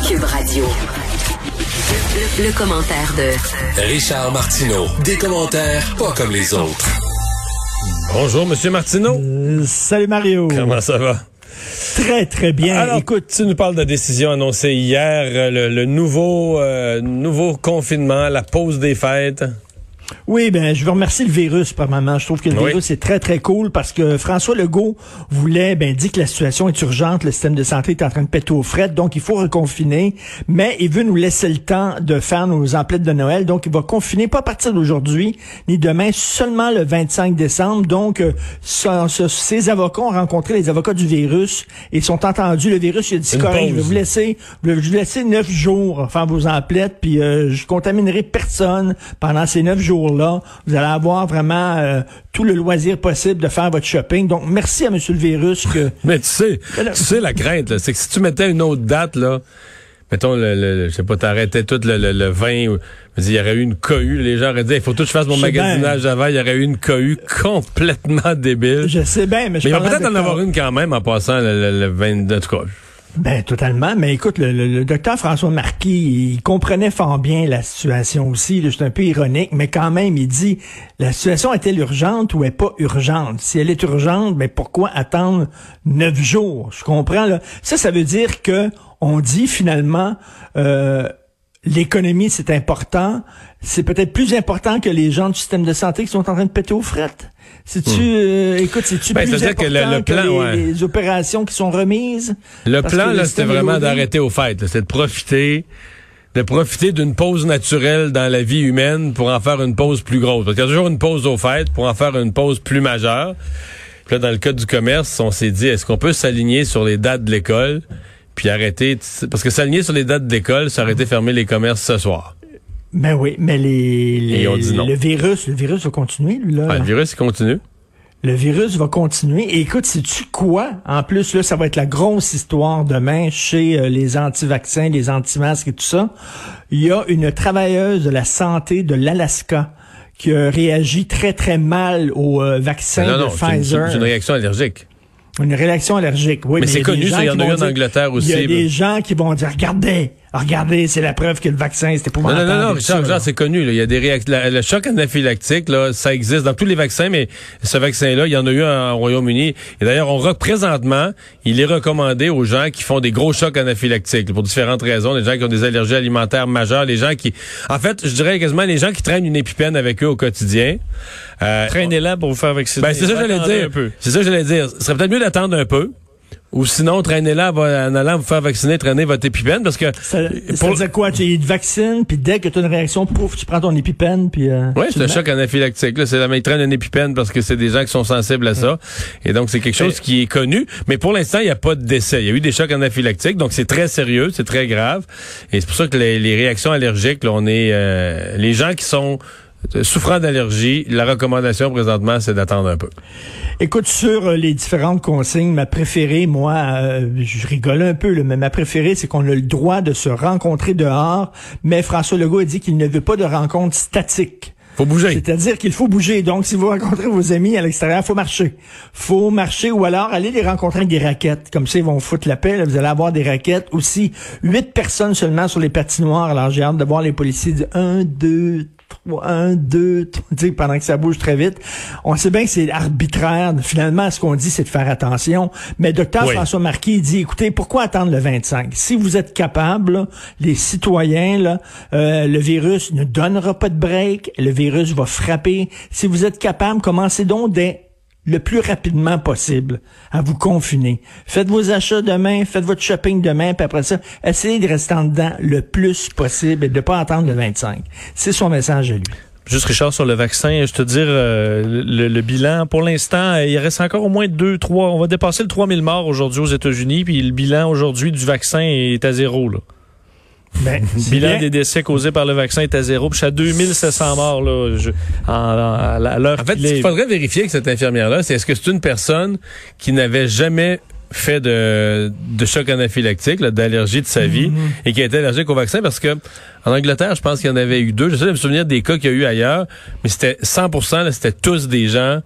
Cube Radio. Le, le commentaire de Richard Martineau. Des commentaires pas comme les autres. Bonjour, Monsieur Martineau. Euh, salut Mario. Comment ça va? Très, très bien. Alors, Écoute, tu nous parles de la décision annoncée hier, euh, le, le nouveau, euh, nouveau confinement, la pause des fêtes. Oui, ben, je veux remercier le virus, premièrement. Je trouve que le Oui. virus est très, très cool parce que François Legault voulait, ben, dit que la situation est urgente, le système de santé est en train de péter aux frettes, donc il faut reconfiner, mais il veut nous laisser le temps de faire nos emplettes de Noël, donc il va confiner pas à partir d'aujourd'hui, ni demain, seulement le 25 décembre. Donc, euh, ça- ça- ses avocats ont rencontré les avocats du virus et sont entendus. Le virus, il a dit, correct, je vais vous laisser, je vais vous laisser neuf jours faire vos emplettes, puis euh, je contaminerai personne pendant ces neuf jours-là. Vous allez avoir vraiment euh, tout le loisir possible de faire votre shopping. Donc, merci à Monsieur le virus que... Mais tu sais, là- tu sais la crainte, là, c'est que si tu mettais une autre date, là, mettons, le, le- je sais pas, t'arrêtais tout le, le, le 20, ou- je veux dire, il y aurait eu une cohue, les gens auraient dit, il faut tout que je fasse mon magasinage avant, il y aurait eu une cohue complètement débile. Je sais bien, mais je Mais il va peut-être en avoir une quand même en passant le, le, le 22, en tout cas. Ben totalement, mais écoute, le, le- docteur François Marquis, il comprenait fort bien la situation aussi. C'est un peu ironique, mais quand même, il dit la situation est-elle urgente ou est pas urgente? Si elle est urgente, ben pourquoi attendre neuf jours? Je comprends là. Ça, ça veut dire que on dit finalement. Euh, L'économie, c'est important. C'est peut-être plus important que les gens du système de santé qui sont en train de péter aux frettes. C'est-tu, euh, écoute, c'est-tu Ben, plus c'est-à-dire que important le- le plan, les, ouais. les opérations qui sont remises? Le plan, là, c'était vraiment d'arrêter aux fêtes. C'était de profiter de profiter d'une pause naturelle dans la vie humaine pour en faire une pause plus grosse. Parce qu'il y a toujours une pause aux fêtes pour en faire une pause plus majeure. Puis là, dans le cas du commerce, on s'est dit, est-ce qu'on peut s'aligner sur les dates de l'école? Puis arrêter... Parce que s'aligner sur les dates de l'école, ça aurait été fermer les commerces ce soir. Ben oui, mais les, les- Et on dit non. le virus, le virus va continuer, lui, là. Ouais, le virus, il continue. Le virus va continuer. Et écoute, sais-tu quoi? En plus, là, ça va être la grosse histoire demain chez euh, les anti-vaccins, les anti-masques et tout ça. Il y a une travailleuse de la santé de l'Alaska qui a réagi très, très mal au euh, vaccin non, de non, c'est une, Pfizer. c'est une réaction allergique. Une réaction allergique, oui. Mais c'est connu, il y en a eu en Angleterre aussi, Il y a des gens qui vont dire, regardez, regardez, c'est la preuve que le vaccin, c'était pour Non, non, non, non, Richard, Richard, c'est connu. là. Il y a des réac- la- le choc anaphylactique, là, ça existe dans tous les vaccins, mais ce vaccin-là, il y en a eu en- au Royaume-Uni. Et d'ailleurs, on re- présentement, il est recommandé aux gens qui font des gros chocs anaphylactiques pour différentes raisons. Les gens qui ont des allergies alimentaires majeures, les gens qui, en fait, je dirais quasiment les gens qui traînent une épipène avec eux au quotidien. Euh, Traînez-la pour vous faire vacciner. ben, c'est ça que j'allais dire. C'est ça que j'allais dire. Ce serait peut-être mieux d'attendre un peu. Ou sinon, traînez-la va- en allant vous faire vacciner, traîner votre épipène, parce que... Ça, ça pour- dire quoi? Tu te vaccines, puis dès que tu as une réaction, pouf, tu prends ton épipène, puis... Euh, Oui, c'est le choc anaphylactique. Là, c'est la ils traînent un épipène parce que c'est des gens qui sont sensibles à ça. Et donc, c'est quelque chose qui est connu. Mais pour l'instant, il n'y a pas de décès. Il y a eu des chocs anaphylactiques, donc c'est très sérieux, c'est très grave. Et c'est pour ça que les, les réactions allergiques, là, on est... euh, les gens qui sont souffrant d'allergie, la recommandation présentement, c'est d'attendre un peu. Écoute, sur euh, les différentes consignes, ma préférée, moi, euh, je rigole un peu, là, mais ma préférée, c'est qu'on a le droit de se rencontrer dehors, mais François Legault a dit qu'il ne veut pas de rencontres statiques. Faut bouger. C'est-à-dire qu'il faut bouger. Donc, si vous rencontrez vos amis à l'extérieur, faut marcher. Faut marcher ou alors aller les rencontrer avec des raquettes. Comme ça, ils vont foutre la paix. là. Vous allez avoir des raquettes. Aussi, huit personnes seulement sur les patinoires. Alors, j'ai hâte de voir les policiers dire un, deux, trois, un, deux, trois, tu sais, pendant que ça bouge très vite. On sait bien que c'est arbitraire. Finalement, ce qu'on dit, c'est de faire attention. Mais docteur Oui. François Marquis dit, écoutez, pourquoi attendre le 25? Si vous êtes capable, là, les citoyens, là, euh, le virus ne donnera pas de break, le virus va frapper. Si vous êtes capable, commencez donc dès le plus rapidement possible à vous confiner. Faites vos achats demain, faites votre shopping demain, puis après ça, essayez de rester en dedans le plus possible et de ne pas attendre le 25. C'est son message à lui. Juste Richard sur le vaccin, je te dire euh, le, le bilan pour l'instant, euh, il reste encore au moins deux, trois. On va dépasser le 3000 morts aujourd'hui aux États-Unis, puis le bilan aujourd'hui du vaccin est à zéro. Là. Ben, bilan bien. des décès causés par le vaccin est à zéro. Puis je suis à 2700 morts là, je- en, en- à l'heure En fait, ce est. qu'il faudrait vérifier avec cette infirmière-là, c'est est-ce que c'est une personne qui n'avait jamais fait de, de choc anaphylactique, là, d'allergie de sa vie, Mhm. et qui a été allergique au vaccin, parce que en Angleterre, je pense qu'il y en avait eu deux. J'essaie de me souvenir des cas qu'il y a eu ailleurs, mais c'était 100% là, c'était tous des gens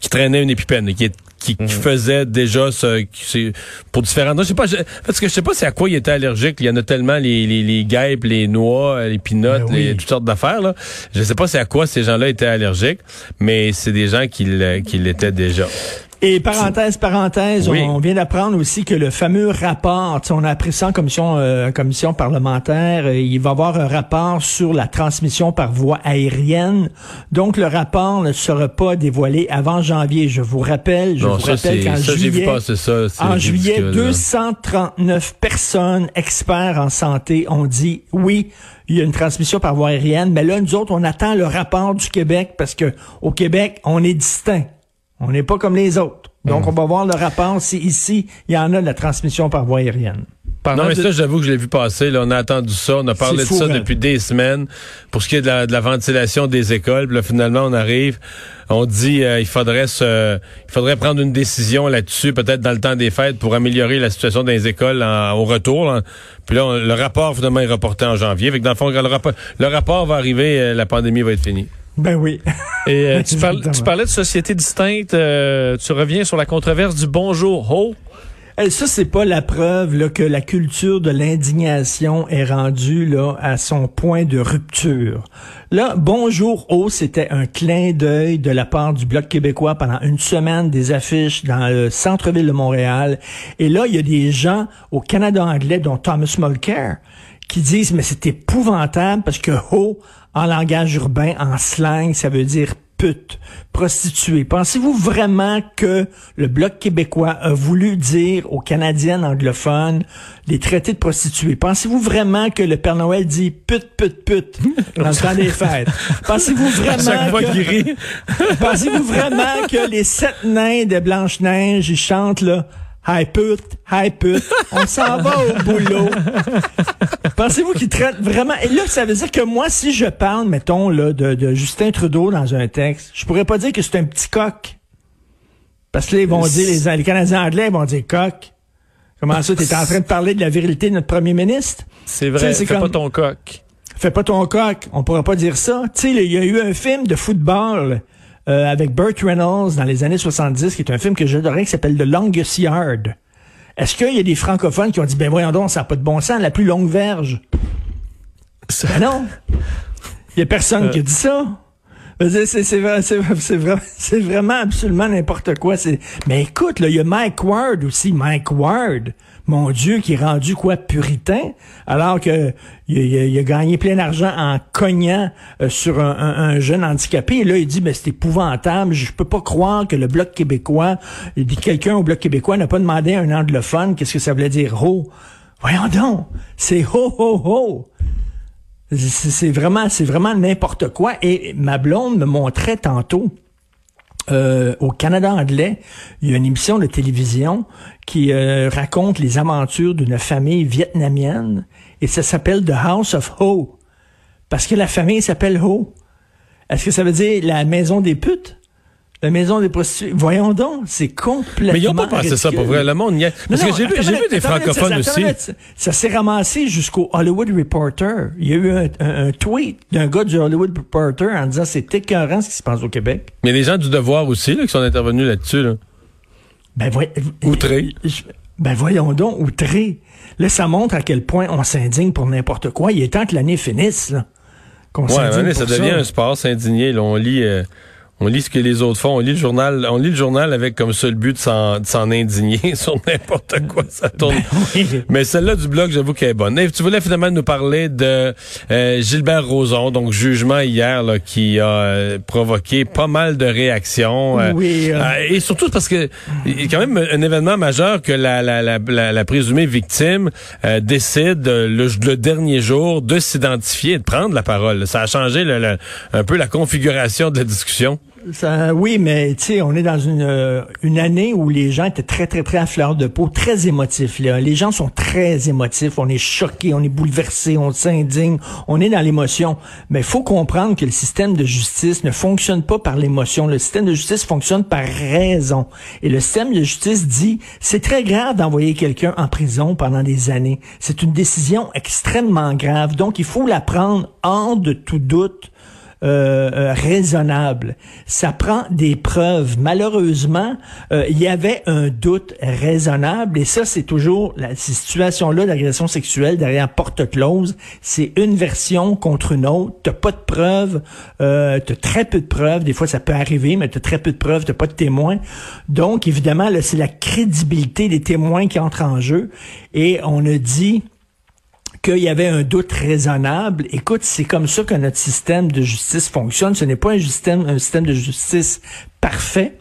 qui traînaient une épipène, et qui, qui, qui faisait déjà ce pour différentes je sais pas je, parce que je sais pas c'est à quoi il était allergique. Il y en a tellement les les, les guêpes les noix les pinottes Ben oui. les toutes sortes d'affaires là. Je sais pas c'est à quoi ces gens-là étaient allergiques mais c'est des gens qui qui l'étaient déjà Et parenthèse, parenthèse, Oui. on vient d'apprendre aussi que le fameux rapport, on a appris ça en commission, euh, commission parlementaire, euh, il va y avoir un rapport sur la transmission par voie aérienne. Donc le rapport ne sera pas dévoilé avant janvier. Je vous rappelle, je non vous ça rappelle qu'en vu juillet, ça en juillet, ridicule, là. 239 personnes experts en santé ont dit oui, il y a une transmission par voie aérienne, mais là, nous autres, on attend le rapport du Québec parce que au Québec, on est distinct. On n'est pas comme les autres. Donc, on va voir le rapport si ici, il y en a de la transmission par voie aérienne. Non, mais de- ça, j'avoue que je l'ai vu passer. Là, on a attendu ça. On a parlé de fou, ça hein. depuis des semaines. Pour ce qui est de la, de la ventilation des écoles, puis là, finalement, on arrive. On dit euh, il faudrait se, il faudrait prendre une décision là-dessus, peut-être dans le temps des fêtes, pour améliorer la situation dans les écoles en- au retour. là. Puis là, on- le rapport, finalement, est reporté en janvier. Fait que dans le fond, quand le rapport, le rapport va arriver, euh, la pandémie va être finie. Ben oui. Et euh, tu, parles- Exactement. tu parlais de sociétés distinctes. euh, tu reviens sur la controverse du bonjour ho. Ça, c'est pas la preuve là, que la culture de l'indignation est rendue là, à son point de rupture. Là, Bonjour Oh, c'était un clin d'œil de la part du Bloc québécois pendant une semaine des affiches dans le centre-ville de Montréal. Et là, il y a des gens au Canada anglais, dont Thomas Mulcair, qui disent, mais c'est épouvantable parce que Ho, en langage urbain, en slang, ça veut dire pute, prostituée. Pensez-vous vraiment que le Bloc québécois a voulu dire aux Canadiennes anglophones les traités de prostituées? Pensez-vous vraiment que le Père Noël dit pute, pute, pute dans le temps des fêtes? Pensez-vous vraiment que... Pensez-vous vraiment que les sept nains de Blanche-Neige, ils chantent là Hi pute, hi pute, on s'en va au boulot. Pensez-vous qu'ils traitent vraiment... Et là, ça veut dire que moi, si je parle, mettons, là, de, de Justin Trudeau dans un texte, je pourrais pas dire que c'est un petit coq. Parce que là, ils vont dire, les, les Canadiens anglais ils vont dire coq. Comment ça, t'es en train de parler de la virilité de notre premier ministre? C'est vrai, c'est fais comme- pas ton coq. Fais pas ton coq, on pourra pas dire ça. Tu sais, il y a eu un film de football euh, avec Burt Reynolds dans les années 70, qui est un film que j'adorais, qui s'appelle The Longest Yard. Est-ce qu'il y a des francophones qui ont dit, ben voyons donc, ça n'a pas de bon sens, la plus longue verge? Ben non. Il y a personne qui a dit ça. C'est c'est vrai- c'est- c'est vraiment, vraiment absolument n'importe quoi. C'est- Mais écoute, là, il y a Mike Ward aussi. Mike Ward, mon Dieu, qui est rendu quoi puritain, alors que il, a- gagné plein d'argent en cognant euh, sur un, un- un jeune handicapé. Et là, il dit, mais c'est épouvantable. Je peux pas croire que le Bloc québécois, dit quelqu'un au Bloc québécois n'a pas demandé à un anglophone qu'est-ce que ça voulait dire ho. Voyons donc, c'est ho ho ho. C'est vraiment, c'est vraiment n'importe quoi. Et ma blonde me montrait tantôt euh, au Canada anglais, il y a une émission de télévision qui euh, raconte les aventures d'une famille vietnamienne et ça s'appelle The House of Ho. Parce que la famille s'appelle Ho. Est-ce que ça veut dire la maison des putes? La maison des prostituées? Voyons donc, c'est complètement mais ils ont pas pensé ça pour vrai. Le monde y. Parce Non, que j'ai vu, des minute, francophones ça- aussi. minute. Ça s'est ramassé jusqu'au Hollywood Reporter. Il y a eu un, un- un tweet d'un gars du Hollywood Reporter en disant c'est écœurant ce qui se passe au Québec. Mais des gens du devoir aussi là, qui sont intervenus là-dessus. Là. Ben, voy- Outré. Je- Ben voyons donc, outré. Là, ça montre à quel point on s'indigne pour n'importe quoi. Il est temps que l'année finisse, là. Qu'on Ouais, s'indigne mais ça pour devient un sport s'indigner. là. On lit, euh, on lit ce que les autres font. On lit le journal, on lit le journal avec comme seul but de s'en, indigner sur n'importe quoi. Ça tourne. Oui. Mais celle-là du blog, j'avoue qu'elle est bonne. Et tu voulais finalement nous parler de euh, Gilbert Rozon, donc jugement hier là, qui a euh, provoqué pas mal de réactions. euh, Oui, et surtout parce que il y a quand même un événement majeur que la, la, la, la, la présumée victime euh, décide le, le dernier jour de s'identifier et de prendre la parole. Ça a changé le- le- un peu la configuration de la discussion. Oui, mais tu sais, on est dans une, euh, une année où les gens étaient très, très, très à fleur de peau, très émotifs. Là. Les gens sont très émotifs. On est choqués, on est bouleversés, on s'indigne, on est dans l'émotion. Mais il faut comprendre que le système de justice ne fonctionne pas par l'émotion. Le système de justice fonctionne par raison. Et le système de justice dit, c'est très grave d'envoyer quelqu'un en prison pendant des années. C'est une décision extrêmement grave. Donc, il faut la prendre hors de tout doute euh, euh, raisonnable. Ça prend des preuves. Malheureusement, euh, il y avait un doute raisonnable et ça, c'est toujours la situation-là d'agression sexuelle derrière porte close. C'est une version contre une autre. T'as pas de preuves, euh, t'as très peu de preuves. Des fois, ça peut arriver, mais t'as très peu de preuves, t'as pas de témoins. Donc, évidemment, là, c'est la crédibilité des témoins qui entre en jeu. Et on a dit qu'il y avait un doute raisonnable. Écoute, c'est comme ça que notre système de justice fonctionne. Ce n'est pas un système, un système de justice parfait,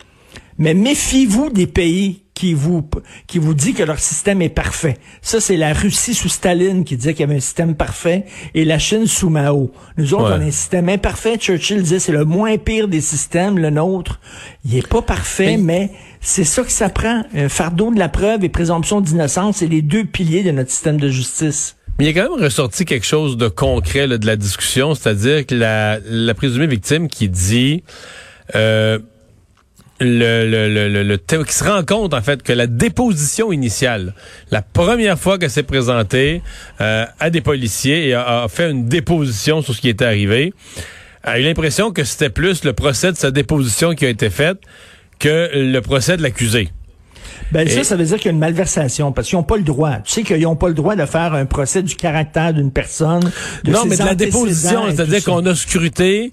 mais méfiez-vous des pays qui vous qui vous dit que leur système est parfait. Ça, c'est la Russie sous Staline qui disait qu'il y avait un système parfait et la Chine sous Mao. Nous autres, Ouais. on a un système imparfait. Churchill disait c'est le moins pire des systèmes. Le nôtre, il est pas parfait, mais c'est ça que ça prend. Un fardeau de la preuve et présomption d'innocence, c'est les deux piliers de notre système de justice. Mais il y quand même ressorti quelque chose de concret là, de la discussion, c'est-à-dire que la, présumée victime qui dit euh, le, le, qui se rend compte en fait que la déposition initiale, la première fois qu'elle s'est présentée euh, à des policiers et a, a fait une déposition sur ce qui était arrivé, a eu l'impression que c'était plus le procès de sa déposition qui a été fait que le procès de l'accusé. Ben ça, Et- ça veut dire qu'il y a une malversation parce qu'ils n'ont pas le droit. Tu sais qu'ils n'ont pas le droit de faire un procès du caractère d'une personne. De non, mais de la déposition, c'est-à-dire qu'on a scruté,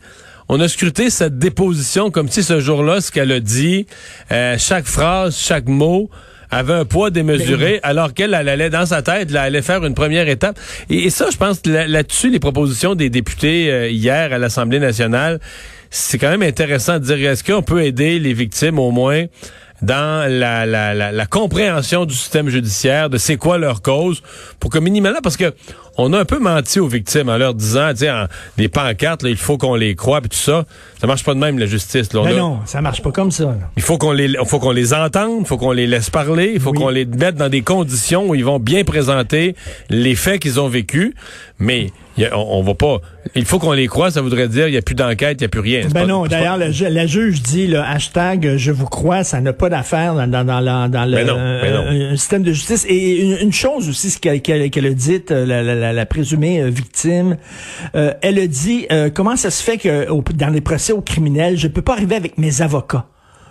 on a scruté cette déposition comme si ce jour-là, ce qu'elle a dit, euh, chaque phrase, chaque mot avait un poids démesuré, alors qu'elle elle allait dans sa tête, elle allait faire une première étape. Et, et ça, je pense, là- là-dessus, les propositions des députés euh, hier à l'Assemblée nationale, c'est quand même intéressant de dire, est-ce qu'on peut aider les victimes au moins dans la, la, la, la compréhension du système judiciaire, de c'est quoi leur cause, pour que minimalement, parce que on a un peu menti aux victimes en leur disant, tu des pancartes, là, il faut qu'on les croie, puis tout ça. Ça marche pas de même, la justice. Là. On Ben a- non, ça marche pas comme ça. là. il faut qu'on les, faut qu'on les entende, il faut qu'on les laisse parler, il faut Oui. qu'on les mette dans des conditions où ils vont bien présenter les faits qu'ils ont vécus. Mais a- on, on va pas. Il faut qu'on les croie, ça voudrait dire il y a plus d'enquête, il y a plus rien. Ben pas- non, pas- d'ailleurs, le ju- la juge dit le hashtag euh, je vous crois, ça n'a pas d'affaire dans, dans, dans, dans le Ben non, ben non. euh, système de justice. Et une, une chose aussi, ce qu'elle qu'elle a dit, euh, la, la, la, présumée euh, victime, euh, elle a dit euh, comment ça se fait que dans les procès aux criminels, je peux pas arriver avec mes avocats?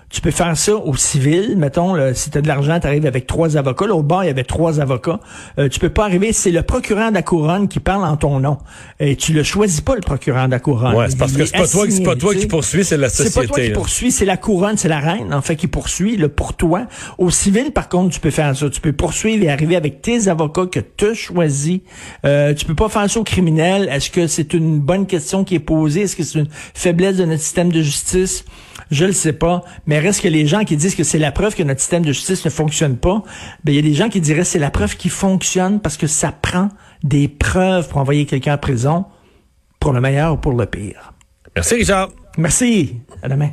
Tu peux faire ça au civil, mettons, là, si tu as de l'argent, tu arrives avec trois avocats. Là, au bord, il y avait trois avocats. Euh, tu peux pas arriver, c'est le procureur de la couronne qui parle en ton nom. Et tu le choisis pas, le procureur de la couronne. Ouais, c'est parce que est c'est pas toi, qui- c'est pas toi qui sais. poursuit, c'est la C'est pas société. toi qui là. poursuit, c'est la couronne, c'est la reine, en fait, qui poursuit le pour toi. Au civil, par contre, tu peux faire ça. Tu peux poursuivre et arriver avec tes avocats que tu as choisis. Euh, tu peux pas faire ça au criminel. Est-ce que c'est une bonne question qui est posée? Est-ce que c'est une faiblesse de notre système de justice? Je le sais pas. Mais reste que les gens qui disent que c'est la preuve que notre système de justice ne fonctionne pas, ben, il y a des gens qui diraient c'est la preuve qui fonctionne parce que ça prend des preuves pour envoyer quelqu'un en prison, pour le meilleur ou pour le pire. Merci, Richard. Merci. À demain.